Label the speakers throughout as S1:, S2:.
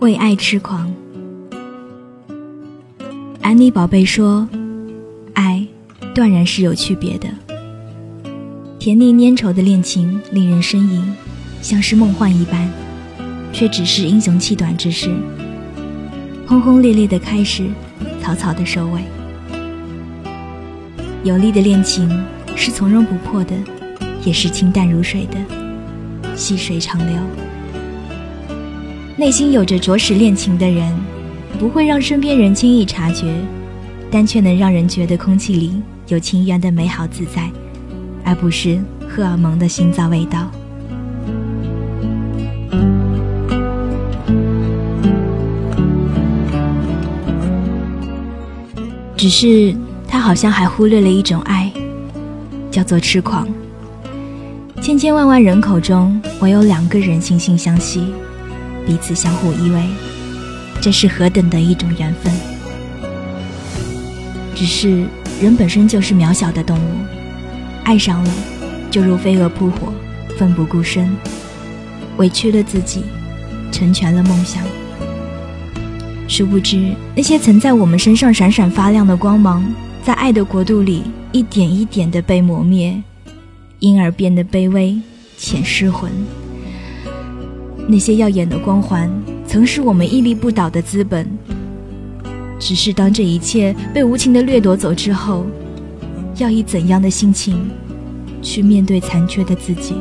S1: 为爱痴狂，安妮宝贝说：“爱断然是有区别的。甜腻粘稠的恋情令人呻吟，像是梦幻一般，却只是英雄气短之事。轰轰烈烈的开始，草草的收尾。有力的恋情是从容不迫的，也是清淡如水的，细水长流。”内心有着着实恋情的人，不会让身边人轻易察觉，但却能让人觉得空气里有情缘的美好自在，而不是荷尔蒙的心脏味道。只是他好像还忽略了一种爱，叫做痴狂。千千万万人口中，唯有两个人惺惺相惜。彼此相互依偎，这是何等的一种缘分！只是人本身就是渺小的动物，爱上了就如飞蛾扑火，奋不顾身，委屈了自己，成全了梦想。殊不知，那些曾在我们身上闪闪发亮的光芒，在爱的国度里一点一点的被磨灭，因而变得卑微且失魂。那些耀眼的光环，曾是我们屹立不倒的资本。只是当这一切被无情的掠夺走之后，要以怎样的心情去面对残缺的自己？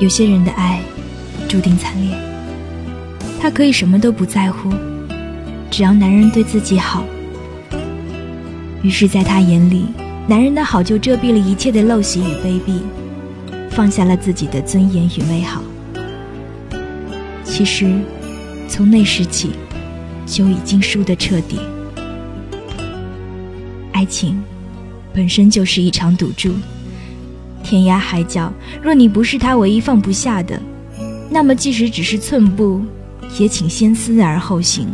S1: 有些人的爱注定惨烈，他可以什么都不在乎，只要男人对自己好。于是，在他眼里，男人的好就遮蔽了一切的陋习与卑鄙，放下了自己的尊严与美好。其实，从那时起，就已经输得彻底。爱情，本身就是一场赌注。天涯海角，若你不是他唯一放不下的，那么即使只是寸步，也请先思而后行。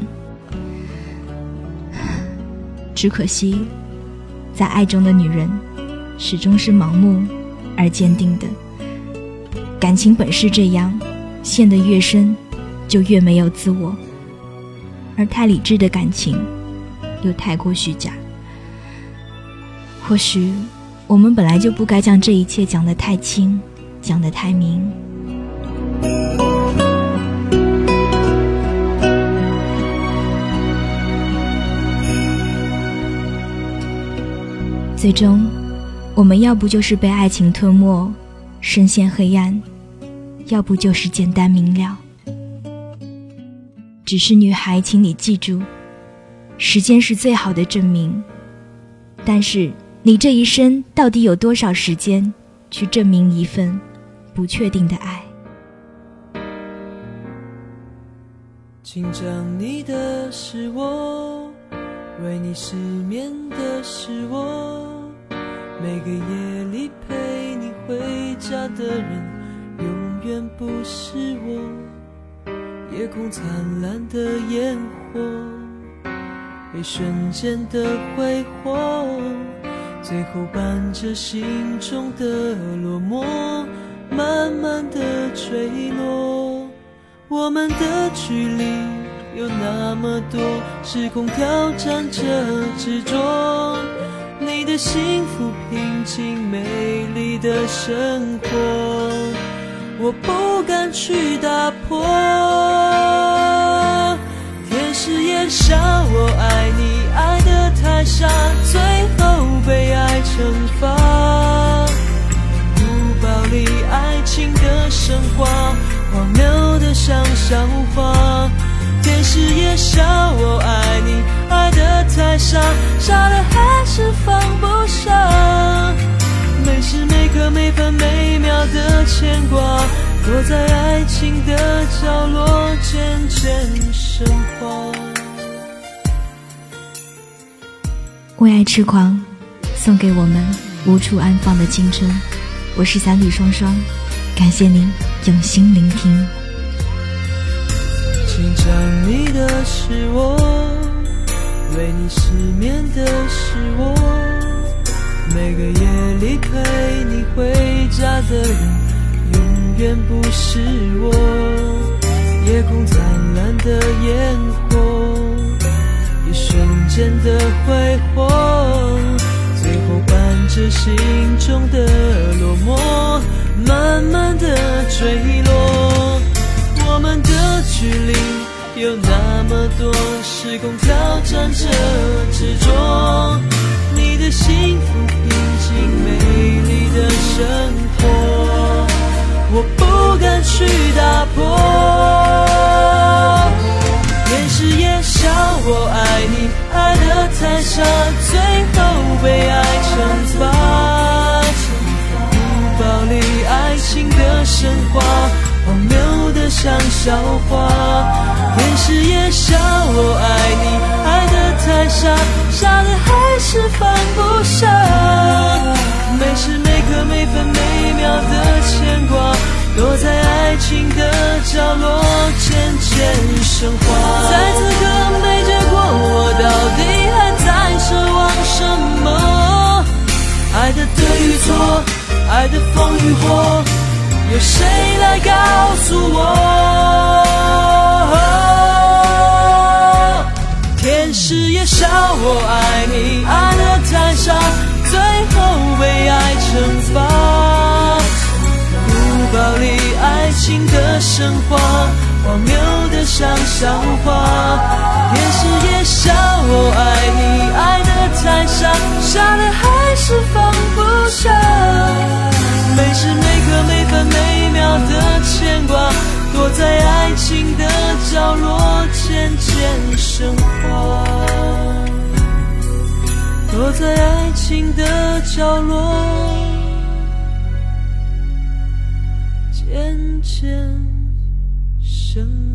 S1: 只可惜，在爱中的女人，始终是盲目而坚定的。感情本是这样，陷得越深，就越没有自我。而太理智的感情，又太过虚假。或许，我们本来就不该将这一切讲得太轻，讲得太明。最终，我们要不就是被爱情吞没，深陷黑暗；要不就是简单明了。只是女孩，请你记住，时间是最好的证明。但是，你这一生到底有多少时间去证明一份不确定的爱？
S2: 紧张你的是我，为你失眠的是我。每个夜里陪你回家的人，永远不是我。夜空灿烂的烟火，被瞬间的挥霍，最后伴着心中的落寞，慢慢的坠落。我们的距离有那么多，时空挑战着执着。的幸福、平静、美丽的生活，我不敢去打破。天使眼下，我爱你爱的太傻，最后被爱惩罚。古堡里爱情的神话，像笑话。天使也笑我爱你，爱得太傻，傻的还是放不下。每时每刻每分每秒的牵挂，躲在爱情的角落渐渐升华。
S1: 为爱痴狂，送给我们无处安放的青春。我是三里双双，感谢您用心聆听。
S2: 紧张你的是我，为你失眠的是我，每个夜里陪你回家的人，永远不是我。夜空灿烂的烟火，一瞬间的挥霍，最后伴着心中的落寞，慢慢的坠落。距离有那么多，时空挑战着执着。你的幸福平静美丽的生活，我不敢去打破。天使也笑我爱你，爱得太傻，最像笑话，天使也笑我爱你，爱得太傻，傻的还是放不下。每时每刻每分每秒的牵挂，躲在爱情的角落渐渐升华。在此刻也笑我爱你，爱得太傻，最后被爱惩罚。不暴力爱情的神话，荒谬的像笑话。电视也笑我，爱躲在爱情的角落渐渐深。